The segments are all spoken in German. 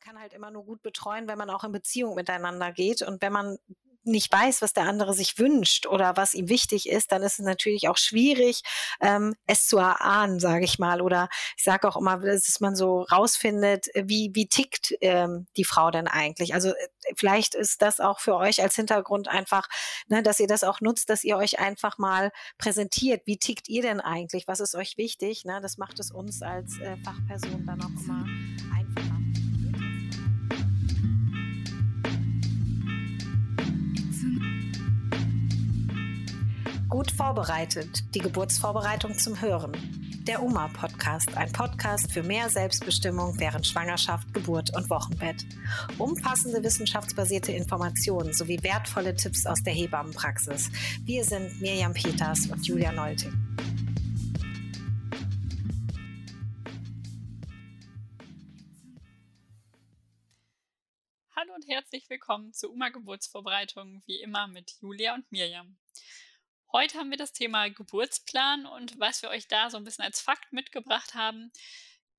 kann halt immer nur gut betreuen, wenn man auch in Beziehung miteinander geht. Und wenn man nicht weiß, was der andere sich wünscht oder was ihm wichtig ist, dann ist es natürlich auch schwierig, ähm, es zu erahnen, sage ich mal. Oder ich sage auch immer, dass man so rausfindet, wie, wie tickt ähm, die Frau denn eigentlich. Also äh, vielleicht ist das auch für euch als Hintergrund einfach, ne, dass ihr das auch nutzt, dass ihr euch einfach mal präsentiert. Wie tickt ihr denn eigentlich? Was ist euch wichtig? Ne? Das macht es uns als äh, Fachperson dann auch immer Gut vorbereitet, die Geburtsvorbereitung zum Hören. Der UMA-Podcast, ein Podcast für mehr Selbstbestimmung während Schwangerschaft, Geburt und Wochenbett. Umfassende wissenschaftsbasierte Informationen sowie wertvolle Tipps aus der Hebammenpraxis. Wir sind Mirjam Peters und Julia Nolting. Hallo und herzlich willkommen zur UMA-Geburtsvorbereitung, wie immer mit Julia und Mirjam. Heute haben wir das Thema Geburtsplan und was wir euch da so ein bisschen als Fakt mitgebracht haben,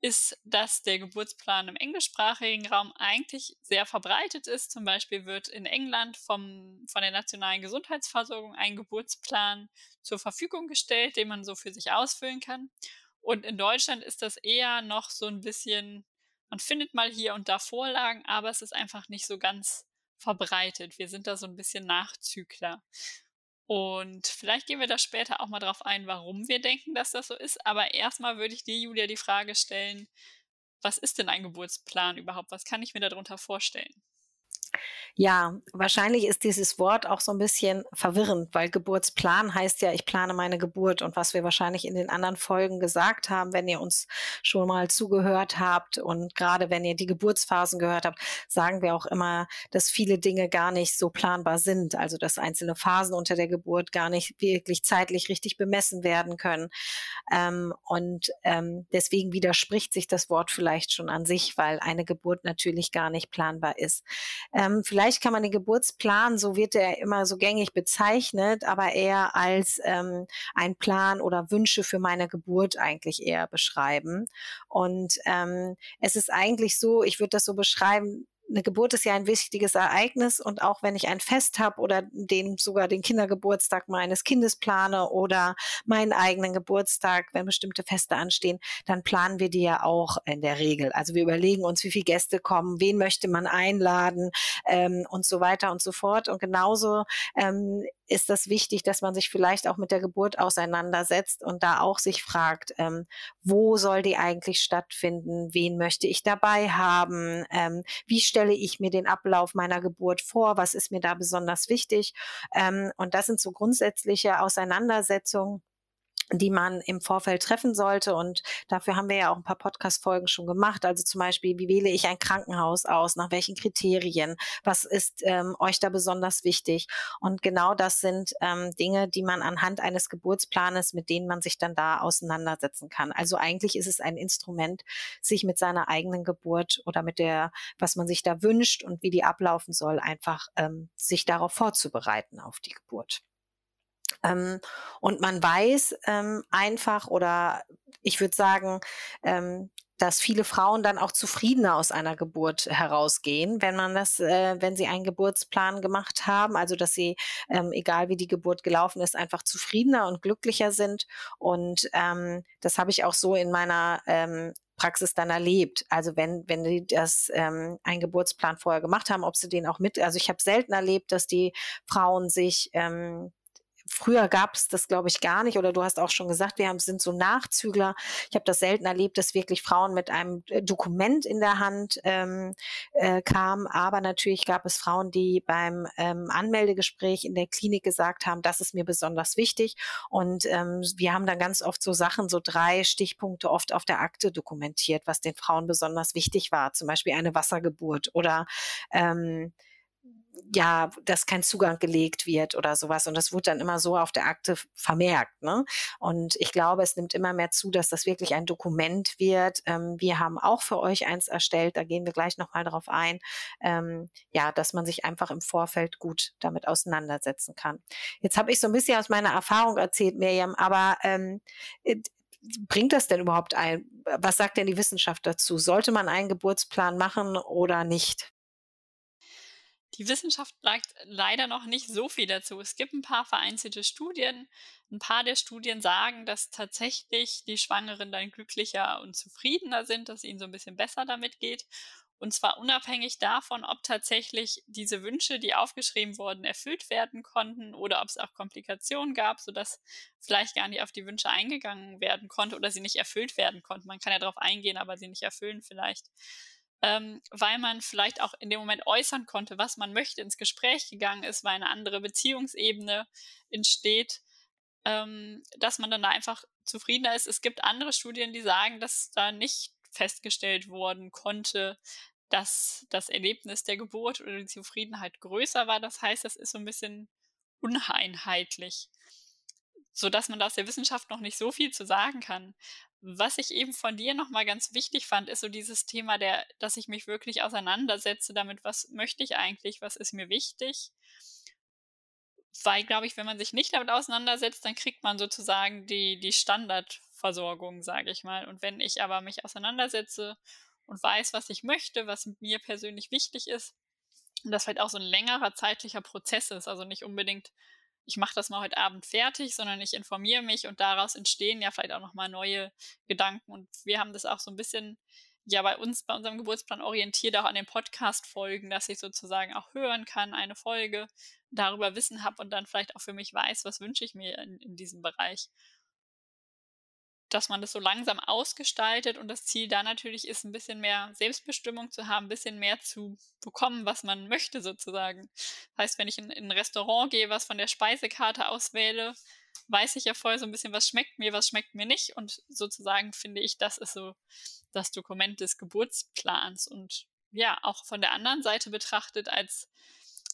ist, dass der Geburtsplan im englischsprachigen Raum eigentlich sehr verbreitet ist. Zum Beispiel wird in England vom, von der Nationalen Gesundheitsversorgung ein Geburtsplan zur Verfügung gestellt, den man so für sich ausfüllen kann. Und in Deutschland ist das eher noch so ein bisschen, man findet mal hier und da Vorlagen, aber es ist einfach nicht so ganz verbreitet. Wir sind da so ein bisschen Nachzügler. Und vielleicht gehen wir da später auch mal drauf ein, warum wir denken, dass das so ist. Aber erstmal würde ich dir, Julia, die Frage stellen, was ist denn ein Geburtsplan überhaupt? Was kann ich mir darunter vorstellen? Ja, wahrscheinlich ist dieses Wort auch so ein bisschen verwirrend, weil Geburtsplan heißt ja, ich plane meine Geburt. Und was wir wahrscheinlich in den anderen Folgen gesagt haben, wenn ihr uns schon mal zugehört habt und gerade wenn ihr die Geburtsphasen gehört habt, sagen wir auch immer, dass viele Dinge gar nicht so planbar sind. Also dass einzelne Phasen unter der Geburt gar nicht wirklich zeitlich richtig bemessen werden können. Ähm, und ähm, deswegen widerspricht sich das Wort vielleicht schon an sich, weil eine Geburt natürlich gar nicht planbar ist. Ähm, vielleicht kann man den Geburtsplan, so wird er immer so gängig bezeichnet, aber eher als ähm, ein Plan oder Wünsche für meine Geburt eigentlich eher beschreiben. Und ähm, es ist eigentlich so, ich würde das so beschreiben, eine Geburt ist ja ein wichtiges Ereignis und auch wenn ich ein Fest habe oder den sogar den Kindergeburtstag meines Kindes plane oder meinen eigenen Geburtstag, wenn bestimmte Feste anstehen, dann planen wir die ja auch in der Regel. Also wir überlegen uns, wie viele Gäste kommen, wen möchte man einladen ähm, und so weiter und so fort. Und genauso ähm, ist das wichtig, dass man sich vielleicht auch mit der Geburt auseinandersetzt und da auch sich fragt, ähm, wo soll die eigentlich stattfinden, wen möchte ich dabei haben, ähm, wie stelle ich mir den Ablauf meiner Geburt vor, was ist mir da besonders wichtig. Ähm, und das sind so grundsätzliche Auseinandersetzungen die man im Vorfeld treffen sollte. Und dafür haben wir ja auch ein paar Podcast-Folgen schon gemacht. Also zum Beispiel, wie wähle ich ein Krankenhaus aus? Nach welchen Kriterien? Was ist ähm, euch da besonders wichtig? Und genau das sind ähm, Dinge, die man anhand eines Geburtsplanes, mit denen man sich dann da auseinandersetzen kann. Also eigentlich ist es ein Instrument, sich mit seiner eigenen Geburt oder mit der, was man sich da wünscht und wie die ablaufen soll, einfach ähm, sich darauf vorzubereiten auf die Geburt. Ähm, und man weiß ähm, einfach oder ich würde sagen, ähm, dass viele Frauen dann auch zufriedener aus einer Geburt herausgehen, wenn man das, äh, wenn sie einen Geburtsplan gemacht haben, also dass sie, ähm, egal wie die Geburt gelaufen ist, einfach zufriedener und glücklicher sind. Und ähm, das habe ich auch so in meiner ähm, Praxis dann erlebt. Also wenn, wenn die das ähm, einen Geburtsplan vorher gemacht haben, ob sie den auch mit, also ich habe selten erlebt, dass die Frauen sich ähm, Früher gab es das, glaube ich, gar nicht. Oder du hast auch schon gesagt, wir haben, sind so Nachzügler. Ich habe das selten erlebt, dass wirklich Frauen mit einem äh, Dokument in der Hand ähm, äh, kamen. Aber natürlich gab es Frauen, die beim ähm, Anmeldegespräch in der Klinik gesagt haben, das ist mir besonders wichtig. Und ähm, wir haben dann ganz oft so Sachen, so drei Stichpunkte oft auf der Akte dokumentiert, was den Frauen besonders wichtig war. Zum Beispiel eine Wassergeburt oder ähm, ja, dass kein Zugang gelegt wird oder sowas. Und das wurde dann immer so auf der Akte vermerkt. Ne? Und ich glaube, es nimmt immer mehr zu, dass das wirklich ein Dokument wird. Ähm, wir haben auch für euch eins erstellt, da gehen wir gleich nochmal drauf ein. Ähm, ja, dass man sich einfach im Vorfeld gut damit auseinandersetzen kann. Jetzt habe ich so ein bisschen aus meiner Erfahrung erzählt, Miriam, aber ähm, bringt das denn überhaupt ein? Was sagt denn die Wissenschaft dazu? Sollte man einen Geburtsplan machen oder nicht? Die Wissenschaft sagt leider noch nicht so viel dazu. Es gibt ein paar vereinzelte Studien. Ein paar der Studien sagen, dass tatsächlich die Schwangeren dann glücklicher und zufriedener sind, dass ihnen so ein bisschen besser damit geht. Und zwar unabhängig davon, ob tatsächlich diese Wünsche, die aufgeschrieben wurden, erfüllt werden konnten oder ob es auch Komplikationen gab, sodass vielleicht gar nicht auf die Wünsche eingegangen werden konnte oder sie nicht erfüllt werden konnten. Man kann ja darauf eingehen, aber sie nicht erfüllen vielleicht ähm, weil man vielleicht auch in dem Moment äußern konnte, was man möchte, ins Gespräch gegangen ist, weil eine andere Beziehungsebene entsteht, ähm, dass man dann da einfach zufriedener ist. Es gibt andere Studien, die sagen, dass da nicht festgestellt worden konnte, dass das Erlebnis der Geburt oder die Zufriedenheit größer war. Das heißt, das ist so ein bisschen uneinheitlich, sodass man da aus der Wissenschaft noch nicht so viel zu sagen kann. Was ich eben von dir nochmal ganz wichtig fand, ist so dieses Thema der, dass ich mich wirklich auseinandersetze damit, was möchte ich eigentlich, was ist mir wichtig. Weil, glaube ich, wenn man sich nicht damit auseinandersetzt, dann kriegt man sozusagen die, die Standardversorgung, sage ich mal. Und wenn ich aber mich auseinandersetze und weiß, was ich möchte, was mir persönlich wichtig ist, und das vielleicht auch so ein längerer zeitlicher Prozess ist, also nicht unbedingt ich mache das mal heute Abend fertig, sondern ich informiere mich und daraus entstehen ja vielleicht auch nochmal neue Gedanken. Und wir haben das auch so ein bisschen ja bei uns, bei unserem Geburtsplan orientiert, auch an den Podcast-Folgen, dass ich sozusagen auch hören kann, eine Folge, darüber Wissen habe und dann vielleicht auch für mich weiß, was wünsche ich mir in, in diesem Bereich dass man das so langsam ausgestaltet und das Ziel da natürlich ist, ein bisschen mehr Selbstbestimmung zu haben, ein bisschen mehr zu bekommen, was man möchte sozusagen. Das heißt, wenn ich in, in ein Restaurant gehe, was von der Speisekarte auswähle, weiß ich ja vorher so ein bisschen, was schmeckt mir, was schmeckt mir nicht und sozusagen finde ich, das ist so das Dokument des Geburtsplans und ja, auch von der anderen Seite betrachtet als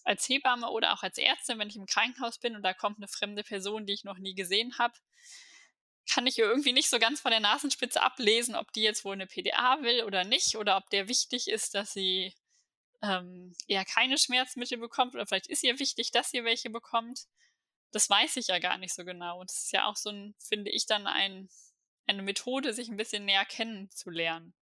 als Hebamme oder auch als Ärztin, wenn ich im Krankenhaus bin und da kommt eine fremde Person, die ich noch nie gesehen habe, kann ich irgendwie nicht so ganz von der Nasenspitze ablesen, ob die jetzt wohl eine PDA will oder nicht oder ob der wichtig ist, dass sie ähm, eher keine Schmerzmittel bekommt oder vielleicht ist ihr wichtig, dass sie welche bekommt. Das weiß ich ja gar nicht so genau. Und es ist ja auch so ein, finde ich, dann ein, eine Methode, sich ein bisschen näher kennenzulernen.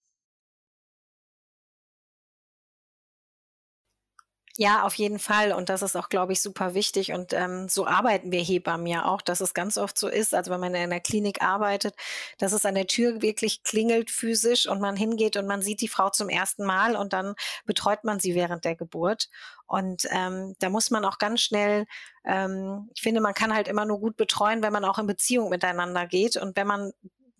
Ja, auf jeden Fall. Und das ist auch, glaube ich, super wichtig. Und ähm, so arbeiten wir Hebammen ja auch, dass es ganz oft so ist, also wenn man in einer Klinik arbeitet, dass es an der Tür wirklich klingelt physisch und man hingeht und man sieht die Frau zum ersten Mal und dann betreut man sie während der Geburt. Und ähm, da muss man auch ganz schnell, ähm, ich finde, man kann halt immer nur gut betreuen, wenn man auch in Beziehung miteinander geht. Und wenn man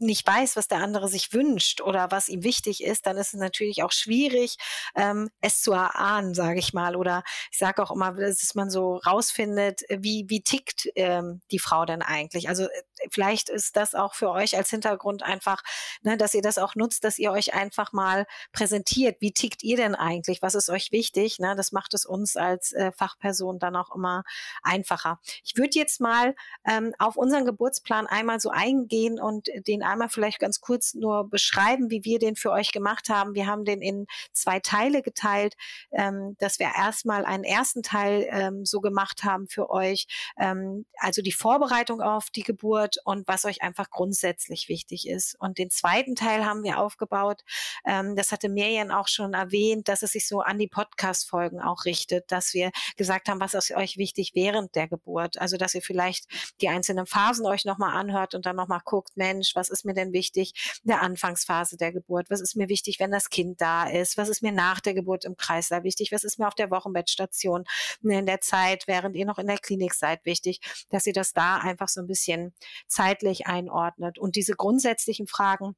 nicht weiß, was der andere sich wünscht oder was ihm wichtig ist, dann ist es natürlich auch schwierig, ähm, es zu erahnen, sage ich mal. Oder ich sage auch immer, dass man so rausfindet, wie, wie tickt ähm, die Frau denn eigentlich. Also äh, vielleicht ist das auch für euch als Hintergrund einfach, ne, dass ihr das auch nutzt, dass ihr euch einfach mal präsentiert. Wie tickt ihr denn eigentlich? Was ist euch wichtig? Ne? Das macht es uns als äh, Fachperson dann auch immer einfacher. Ich würde jetzt mal ähm, auf unseren Geburtsplan einmal so eingehen und den einmal vielleicht ganz kurz nur beschreiben, wie wir den für euch gemacht haben. Wir haben den in zwei Teile geteilt, ähm, dass wir erstmal einen ersten Teil ähm, so gemacht haben für euch, ähm, also die Vorbereitung auf die Geburt und was euch einfach grundsätzlich wichtig ist. Und den zweiten Teil haben wir aufgebaut, ähm, das hatte Miriam auch schon erwähnt, dass es sich so an die Podcast-Folgen auch richtet, dass wir gesagt haben, was ist euch wichtig während der Geburt. Also dass ihr vielleicht die einzelnen Phasen euch nochmal anhört und dann nochmal guckt, Mensch, was ist mir denn wichtig in der Anfangsphase der Geburt? Was ist mir wichtig, wenn das Kind da ist? Was ist mir nach der Geburt im Kreislauf wichtig? Was ist mir auf der Wochenbettstation in der Zeit, während ihr noch in der Klinik seid, wichtig, dass ihr das da einfach so ein bisschen zeitlich einordnet. Und diese grundsätzlichen Fragen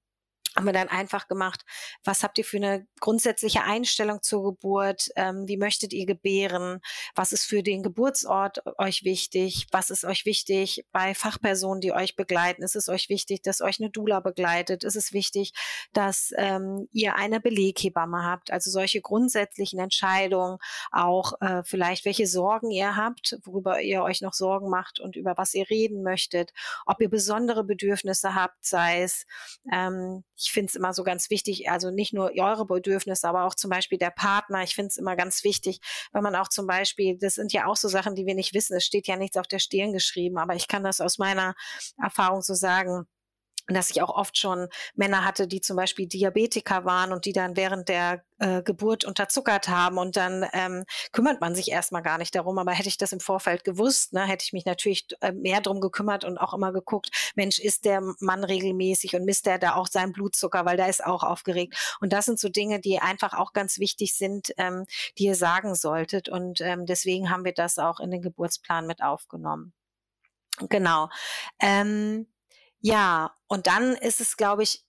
haben wir dann einfach gemacht, was habt ihr für eine grundsätzliche Einstellung zur Geburt? Ähm, wie möchtet ihr gebären? Was ist für den Geburtsort euch wichtig? Was ist euch wichtig bei Fachpersonen, die euch begleiten? Ist es euch wichtig, dass euch eine Dula begleitet? Ist es wichtig, dass ähm, ihr eine Beleghebamme habt? Also solche grundsätzlichen Entscheidungen, auch äh, vielleicht welche Sorgen ihr habt, worüber ihr euch noch Sorgen macht und über was ihr reden möchtet, ob ihr besondere Bedürfnisse habt, sei es ähm, ich finde es immer so ganz wichtig, also nicht nur eure Bedürfnisse, aber auch zum Beispiel der Partner. Ich finde es immer ganz wichtig, wenn man auch zum Beispiel, das sind ja auch so Sachen, die wir nicht wissen. Es steht ja nichts auf der Stirn geschrieben, aber ich kann das aus meiner Erfahrung so sagen dass ich auch oft schon Männer hatte, die zum Beispiel Diabetiker waren und die dann während der äh, Geburt unterzuckert haben und dann ähm, kümmert man sich erstmal gar nicht darum. Aber hätte ich das im Vorfeld gewusst, ne, hätte ich mich natürlich äh, mehr drum gekümmert und auch immer geguckt, Mensch, ist der Mann regelmäßig und misst der da auch seinen Blutzucker, weil der ist auch aufgeregt. Und das sind so Dinge, die einfach auch ganz wichtig sind, ähm, die ihr sagen solltet. Und ähm, deswegen haben wir das auch in den Geburtsplan mit aufgenommen. Genau. Ähm, ja, und dann ist es, glaube ich,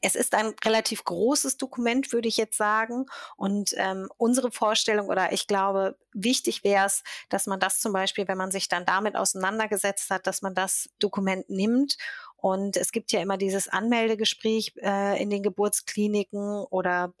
es ist ein relativ großes Dokument, würde ich jetzt sagen. Und ähm, unsere Vorstellung oder ich glaube, wichtig wäre es, dass man das zum Beispiel, wenn man sich dann damit auseinandergesetzt hat, dass man das Dokument nimmt. Und es gibt ja immer dieses Anmeldegespräch äh, in den Geburtskliniken oder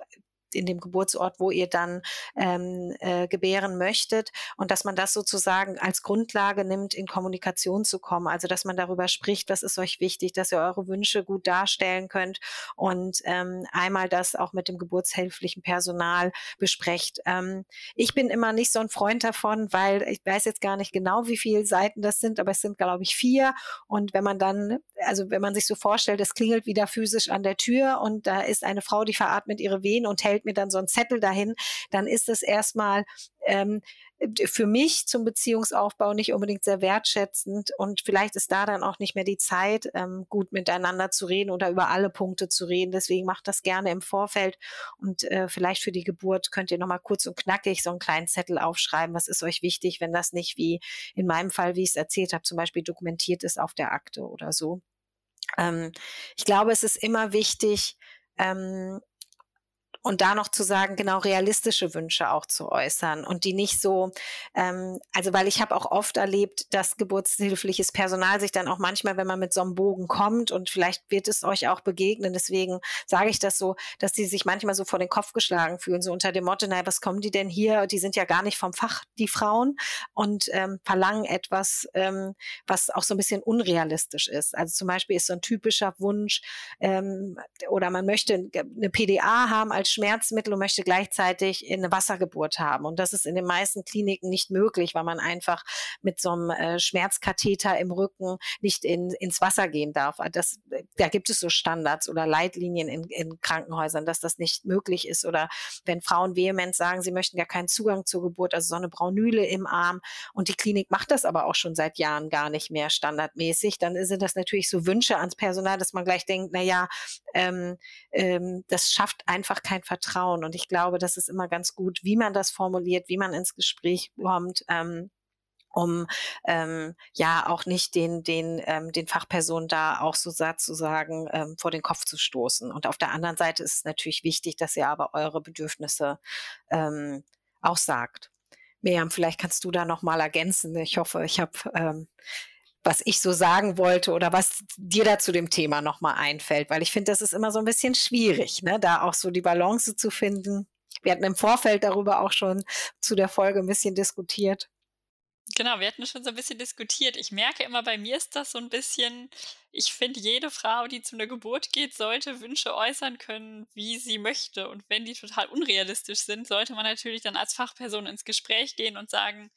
in dem Geburtsort, wo ihr dann ähm, äh, gebären möchtet und dass man das sozusagen als Grundlage nimmt, in Kommunikation zu kommen. Also dass man darüber spricht, was ist euch wichtig, dass ihr eure Wünsche gut darstellen könnt und ähm, einmal das auch mit dem geburtshilflichen Personal besprecht. Ähm, ich bin immer nicht so ein Freund davon, weil ich weiß jetzt gar nicht genau, wie viele Seiten das sind, aber es sind, glaube ich, vier. Und wenn man dann, also wenn man sich so vorstellt, es klingelt wieder physisch an der Tür und da ist eine Frau, die veratmet ihre Wehen und hält stellt mir dann so ein Zettel dahin, dann ist es erstmal ähm, für mich zum Beziehungsaufbau nicht unbedingt sehr wertschätzend und vielleicht ist da dann auch nicht mehr die Zeit, ähm, gut miteinander zu reden oder über alle Punkte zu reden. Deswegen macht das gerne im Vorfeld und äh, vielleicht für die Geburt könnt ihr nochmal kurz und knackig so einen kleinen Zettel aufschreiben. Was ist euch wichtig, wenn das nicht wie in meinem Fall, wie ich es erzählt habe, zum Beispiel dokumentiert ist auf der Akte oder so. Ähm, ich glaube, es ist immer wichtig, ähm, und da noch zu sagen, genau realistische Wünsche auch zu äußern und die nicht so, ähm, also weil ich habe auch oft erlebt, dass geburtshilfliches Personal sich dann auch manchmal, wenn man mit so einem Bogen kommt und vielleicht wird es euch auch begegnen, deswegen sage ich das so, dass die sich manchmal so vor den Kopf geschlagen fühlen, so unter dem Motto, naja, was kommen die denn hier? Die sind ja gar nicht vom Fach, die Frauen, und ähm, verlangen etwas, ähm, was auch so ein bisschen unrealistisch ist. Also zum Beispiel ist so ein typischer Wunsch ähm, oder man möchte eine PDA haben als Schmerzmittel und möchte gleichzeitig eine Wassergeburt haben. Und das ist in den meisten Kliniken nicht möglich, weil man einfach mit so einem äh, Schmerzkatheter im Rücken nicht in, ins Wasser gehen darf. Also das, da gibt es so Standards oder Leitlinien in, in Krankenhäusern, dass das nicht möglich ist. Oder wenn Frauen vehement sagen, sie möchten gar keinen Zugang zur Geburt, also so eine Braunüle im Arm und die Klinik macht das aber auch schon seit Jahren gar nicht mehr standardmäßig, dann sind das natürlich so Wünsche ans Personal, dass man gleich denkt, na ja, ähm, ähm, das schafft einfach kein Vertrauen. Und ich glaube, das ist immer ganz gut, wie man das formuliert, wie man ins Gespräch kommt. Ähm, um ähm, ja auch nicht den den ähm, den Fachpersonen da auch so satt zu sagen ähm, vor den Kopf zu stoßen. Und auf der anderen Seite ist es natürlich wichtig, dass ihr aber eure Bedürfnisse ähm, auch sagt. Miriam, vielleicht kannst du da noch mal ergänzen. Ich hoffe, ich habe ähm, was ich so sagen wollte oder was dir da zu dem Thema nochmal einfällt, weil ich finde, das ist immer so ein bisschen schwierig, ne, da auch so die Balance zu finden. Wir hatten im Vorfeld darüber auch schon zu der Folge ein bisschen diskutiert. Genau, wir hatten schon so ein bisschen diskutiert. Ich merke immer, bei mir ist das so ein bisschen ich finde, jede Frau, die zu einer Geburt geht, sollte Wünsche äußern können, wie sie möchte. Und wenn die total unrealistisch sind, sollte man natürlich dann als Fachperson ins Gespräch gehen und sagen,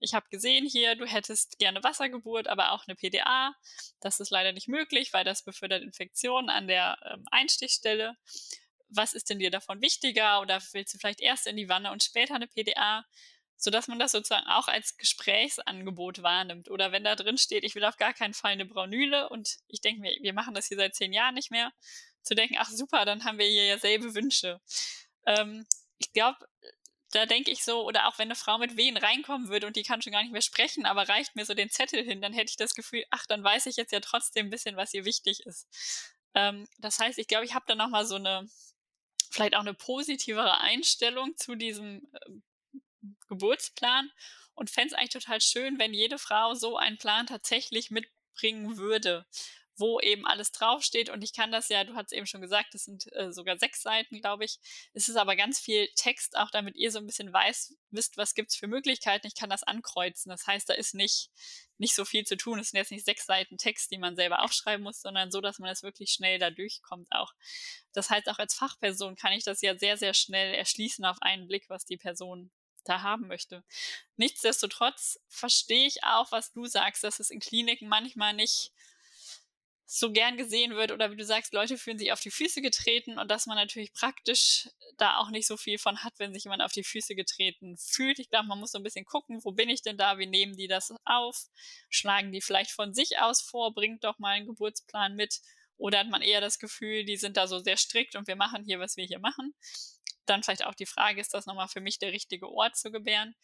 ich habe gesehen hier, du hättest gerne Wassergeburt, aber auch eine PDA. Das ist leider nicht möglich, weil das befördert Infektionen an der ähm, Einstichstelle. Was ist denn dir davon wichtiger? Oder willst du vielleicht erst in die Wanne und später eine PDA? Sodass man das sozusagen auch als Gesprächsangebot wahrnimmt. Oder wenn da drin steht, ich will auf gar keinen Fall eine Braunüle und ich denke mir, wir machen das hier seit zehn Jahren nicht mehr, zu denken, ach super, dann haben wir hier ja selbe Wünsche. Ähm, ich glaube, da denke ich so, oder auch wenn eine Frau mit Wehen reinkommen würde und die kann schon gar nicht mehr sprechen, aber reicht mir so den Zettel hin, dann hätte ich das Gefühl, ach, dann weiß ich jetzt ja trotzdem ein bisschen, was ihr wichtig ist. Ähm, das heißt, ich glaube, ich habe da nochmal so eine, vielleicht auch eine positivere Einstellung zu diesem äh, Geburtsplan und fände es eigentlich total schön, wenn jede Frau so einen Plan tatsächlich mitbringen würde, wo eben alles draufsteht. Und ich kann das ja, du hast eben schon gesagt, das sind äh, sogar sechs Seiten, glaube ich. Es ist aber ganz viel Text, auch damit ihr so ein bisschen weiß, wisst, was gibt es für Möglichkeiten. Ich kann das ankreuzen. Das heißt, da ist nicht, nicht so viel zu tun. Es sind jetzt nicht sechs Seiten Text, die man selber aufschreiben muss, sondern so, dass man es wirklich schnell da durchkommt auch. Das heißt, auch als Fachperson kann ich das ja sehr, sehr schnell erschließen auf einen Blick, was die Person da haben möchte. Nichtsdestotrotz verstehe ich auch, was du sagst, dass es in Kliniken manchmal nicht so gern gesehen wird oder wie du sagst, Leute fühlen sich auf die Füße getreten und dass man natürlich praktisch da auch nicht so viel von hat, wenn sich jemand auf die Füße getreten fühlt. Ich glaube, man muss so ein bisschen gucken, wo bin ich denn da, wie nehmen die das auf, schlagen die vielleicht von sich aus vor, bringt doch mal einen Geburtsplan mit oder hat man eher das Gefühl, die sind da so sehr strikt und wir machen hier, was wir hier machen. Dann vielleicht auch die Frage, ist das nochmal für mich der richtige Ort zu gebären?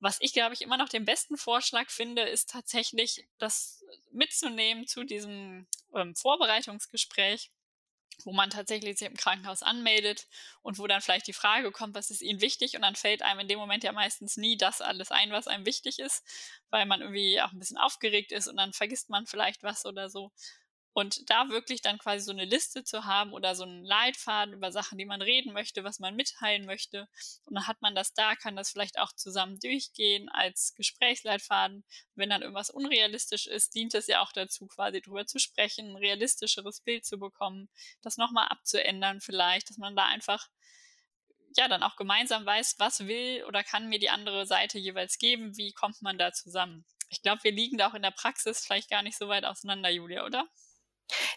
Was ich, glaube ich, immer noch den besten Vorschlag finde, ist tatsächlich, das mitzunehmen zu diesem ähm, Vorbereitungsgespräch, wo man tatsächlich sich im Krankenhaus anmeldet und wo dann vielleicht die Frage kommt, was ist Ihnen wichtig? Und dann fällt einem in dem Moment ja meistens nie das alles ein, was einem wichtig ist, weil man irgendwie auch ein bisschen aufgeregt ist und dann vergisst man vielleicht was oder so. Und da wirklich dann quasi so eine Liste zu haben oder so einen Leitfaden über Sachen, die man reden möchte, was man mitteilen möchte. Und dann hat man das da, kann das vielleicht auch zusammen durchgehen als Gesprächsleitfaden. Wenn dann irgendwas unrealistisch ist, dient es ja auch dazu, quasi drüber zu sprechen, ein realistischeres Bild zu bekommen, das nochmal abzuändern vielleicht, dass man da einfach ja dann auch gemeinsam weiß, was will oder kann mir die andere Seite jeweils geben, wie kommt man da zusammen. Ich glaube, wir liegen da auch in der Praxis vielleicht gar nicht so weit auseinander, Julia, oder?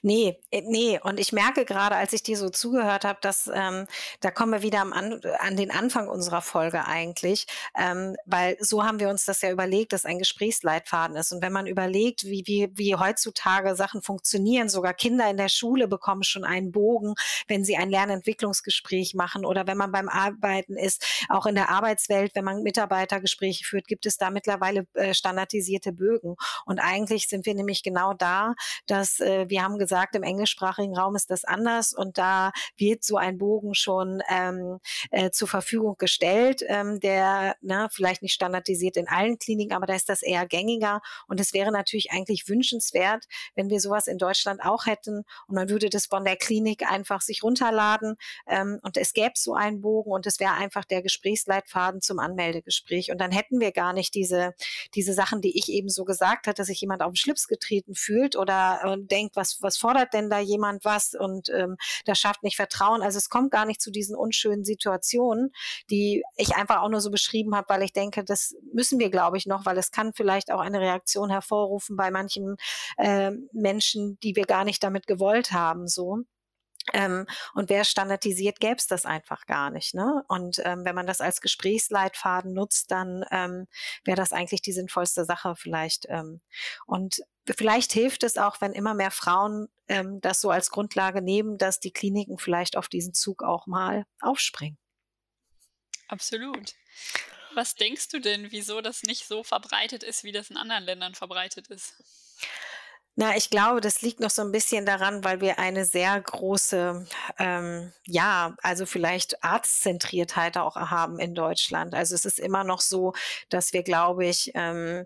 Nee, äh, nee. Und ich merke gerade, als ich dir so zugehört habe, dass ähm, da kommen wir wieder am an, an den Anfang unserer Folge eigentlich, ähm, weil so haben wir uns das ja überlegt, dass ein Gesprächsleitfaden ist. Und wenn man überlegt, wie, wie, wie heutzutage Sachen funktionieren, sogar Kinder in der Schule bekommen schon einen Bogen, wenn sie ein Lernentwicklungsgespräch machen oder wenn man beim Arbeiten ist, auch in der Arbeitswelt, wenn man Mitarbeitergespräche führt, gibt es da mittlerweile äh, standardisierte Bögen. Und eigentlich sind wir nämlich genau da, dass äh, wir haben gesagt, im englischsprachigen Raum ist das anders und da wird so ein Bogen schon ähm, äh, zur Verfügung gestellt, ähm, der na, ne, vielleicht nicht standardisiert in allen Kliniken, aber da ist das eher gängiger. Und es wäre natürlich eigentlich wünschenswert, wenn wir sowas in Deutschland auch hätten und man würde das von der Klinik einfach sich runterladen ähm, und es gäbe so einen Bogen und es wäre einfach der Gesprächsleitfaden zum Anmeldegespräch. Und dann hätten wir gar nicht diese, diese Sachen, die ich eben so gesagt hatte, dass sich jemand auf den Schlips getreten fühlt oder äh, denkt, was was, fordert denn da jemand was und ähm, das schafft nicht Vertrauen. Also es kommt gar nicht zu diesen unschönen Situationen, die ich einfach auch nur so beschrieben habe, weil ich denke, das müssen wir, glaube ich, noch, weil es kann vielleicht auch eine Reaktion hervorrufen bei manchen äh, Menschen, die wir gar nicht damit gewollt haben. So. Ähm, und wer standardisiert, gäbe es das einfach gar nicht. Ne? Und ähm, wenn man das als Gesprächsleitfaden nutzt, dann ähm, wäre das eigentlich die sinnvollste Sache vielleicht. Ähm, und vielleicht hilft es auch, wenn immer mehr Frauen ähm, das so als Grundlage nehmen, dass die Kliniken vielleicht auf diesen Zug auch mal aufspringen. Absolut. Was denkst du denn, wieso das nicht so verbreitet ist, wie das in anderen Ländern verbreitet ist? Na, ich glaube, das liegt noch so ein bisschen daran, weil wir eine sehr große, ähm, ja, also vielleicht Arztzentriertheit auch haben in Deutschland. Also es ist immer noch so, dass wir, glaube ich, ähm,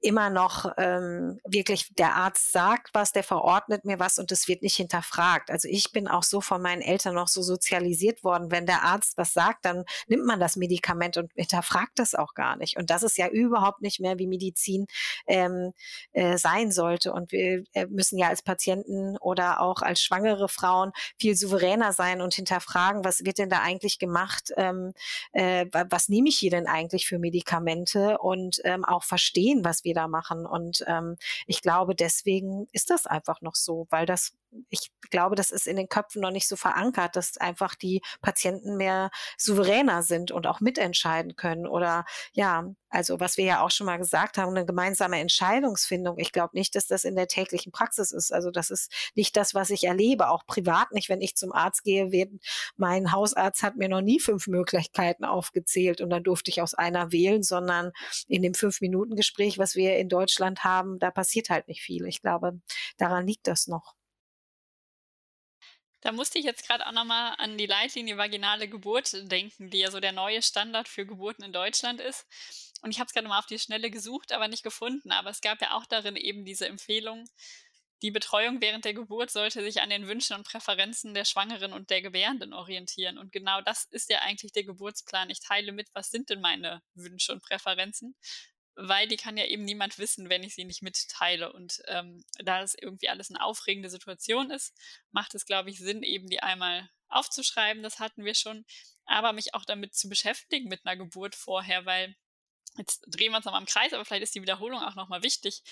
immer noch ähm, wirklich der Arzt sagt was, der verordnet mir was und es wird nicht hinterfragt. Also ich bin auch so von meinen Eltern noch so sozialisiert worden, wenn der Arzt was sagt, dann nimmt man das Medikament und hinterfragt das auch gar nicht. Und das ist ja überhaupt nicht mehr, wie Medizin ähm, äh, sein sollte. Und wir äh, müssen ja als Patienten oder auch als schwangere Frauen viel souveräner sein und hinterfragen, was wird denn da eigentlich gemacht, ähm, äh, was nehme ich hier denn eigentlich für Medikamente und ähm, auch verstehen, was wir da machen. Und ähm, ich glaube, deswegen ist das einfach noch so, weil das ich glaube, das ist in den Köpfen noch nicht so verankert, dass einfach die Patienten mehr souveräner sind und auch mitentscheiden können. Oder ja, also was wir ja auch schon mal gesagt haben, eine gemeinsame Entscheidungsfindung. Ich glaube nicht, dass das in der täglichen Praxis ist. Also das ist nicht das, was ich erlebe, auch privat nicht. Wenn ich zum Arzt gehe, mein Hausarzt hat mir noch nie fünf Möglichkeiten aufgezählt und dann durfte ich aus einer wählen, sondern in dem Fünf-Minuten-Gespräch, was wir in Deutschland haben, da passiert halt nicht viel. Ich glaube, daran liegt das noch. Da musste ich jetzt gerade auch nochmal an die Leitlinie vaginale Geburt denken, die ja so der neue Standard für Geburten in Deutschland ist. Und ich habe es gerade mal auf die Schnelle gesucht, aber nicht gefunden. Aber es gab ja auch darin eben diese Empfehlung, die Betreuung während der Geburt sollte sich an den Wünschen und Präferenzen der Schwangeren und der Gebärenden orientieren. Und genau das ist ja eigentlich der Geburtsplan. Ich teile mit, was sind denn meine Wünsche und Präferenzen? Weil die kann ja eben niemand wissen, wenn ich sie nicht mitteile. Und ähm, da es irgendwie alles eine aufregende Situation ist, macht es, glaube ich, Sinn, eben die einmal aufzuschreiben, das hatten wir schon, aber mich auch damit zu beschäftigen mit einer Geburt vorher, weil jetzt drehen wir uns nochmal im Kreis, aber vielleicht ist die Wiederholung auch nochmal wichtig.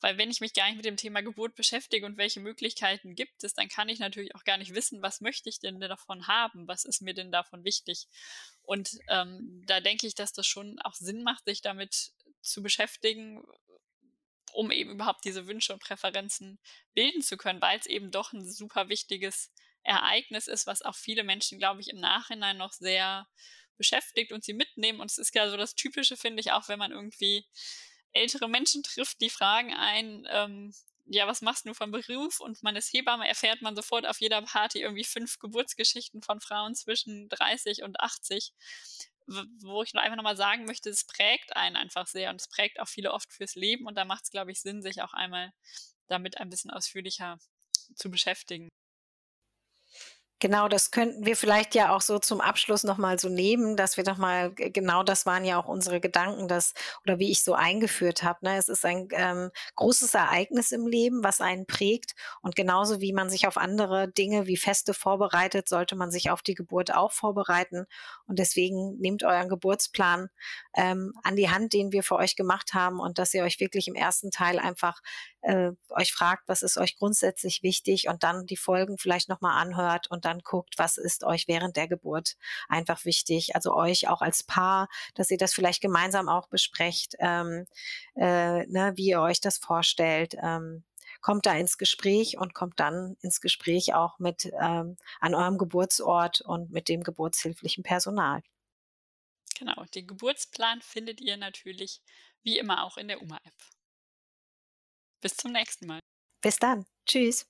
Weil wenn ich mich gar nicht mit dem Thema Geburt beschäftige und welche Möglichkeiten gibt es, dann kann ich natürlich auch gar nicht wissen, was möchte ich denn davon haben, was ist mir denn davon wichtig. Und ähm, da denke ich, dass das schon auch Sinn macht, sich damit zu beschäftigen, um eben überhaupt diese Wünsche und Präferenzen bilden zu können, weil es eben doch ein super wichtiges Ereignis ist, was auch viele Menschen, glaube ich, im Nachhinein noch sehr beschäftigt und sie mitnehmen. Und es ist ja so das Typische, finde ich, auch wenn man irgendwie ältere Menschen trifft, die fragen ein, ähm, ja, was machst du vom Beruf? Und man ist Hebamme, erfährt man sofort auf jeder Party irgendwie fünf Geburtsgeschichten von Frauen zwischen 30 und 80 wo ich einfach nochmal sagen möchte, es prägt einen einfach sehr und es prägt auch viele oft fürs Leben und da macht es, glaube ich, Sinn, sich auch einmal damit ein bisschen ausführlicher zu beschäftigen. Genau, das könnten wir vielleicht ja auch so zum Abschluss nochmal so nehmen, dass wir doch mal, genau das waren ja auch unsere Gedanken, dass, oder wie ich so eingeführt habe, ne, es ist ein ähm, großes Ereignis im Leben, was einen prägt. Und genauso wie man sich auf andere Dinge wie Feste vorbereitet, sollte man sich auf die Geburt auch vorbereiten. Und deswegen nehmt euren Geburtsplan ähm, an die Hand, den wir für euch gemacht haben und dass ihr euch wirklich im ersten Teil einfach äh, euch fragt, was ist euch grundsätzlich wichtig und dann die Folgen vielleicht nochmal anhört und dann guckt, was ist euch während der Geburt einfach wichtig. Also euch auch als Paar, dass ihr das vielleicht gemeinsam auch besprecht, ähm, äh, ne, wie ihr euch das vorstellt. Ähm, kommt da ins Gespräch und kommt dann ins Gespräch auch mit ähm, an eurem Geburtsort und mit dem geburtshilflichen Personal. Genau, den Geburtsplan findet ihr natürlich wie immer auch in der UMA-App. Bis zum nächsten Mal. Bis dann. Tschüss.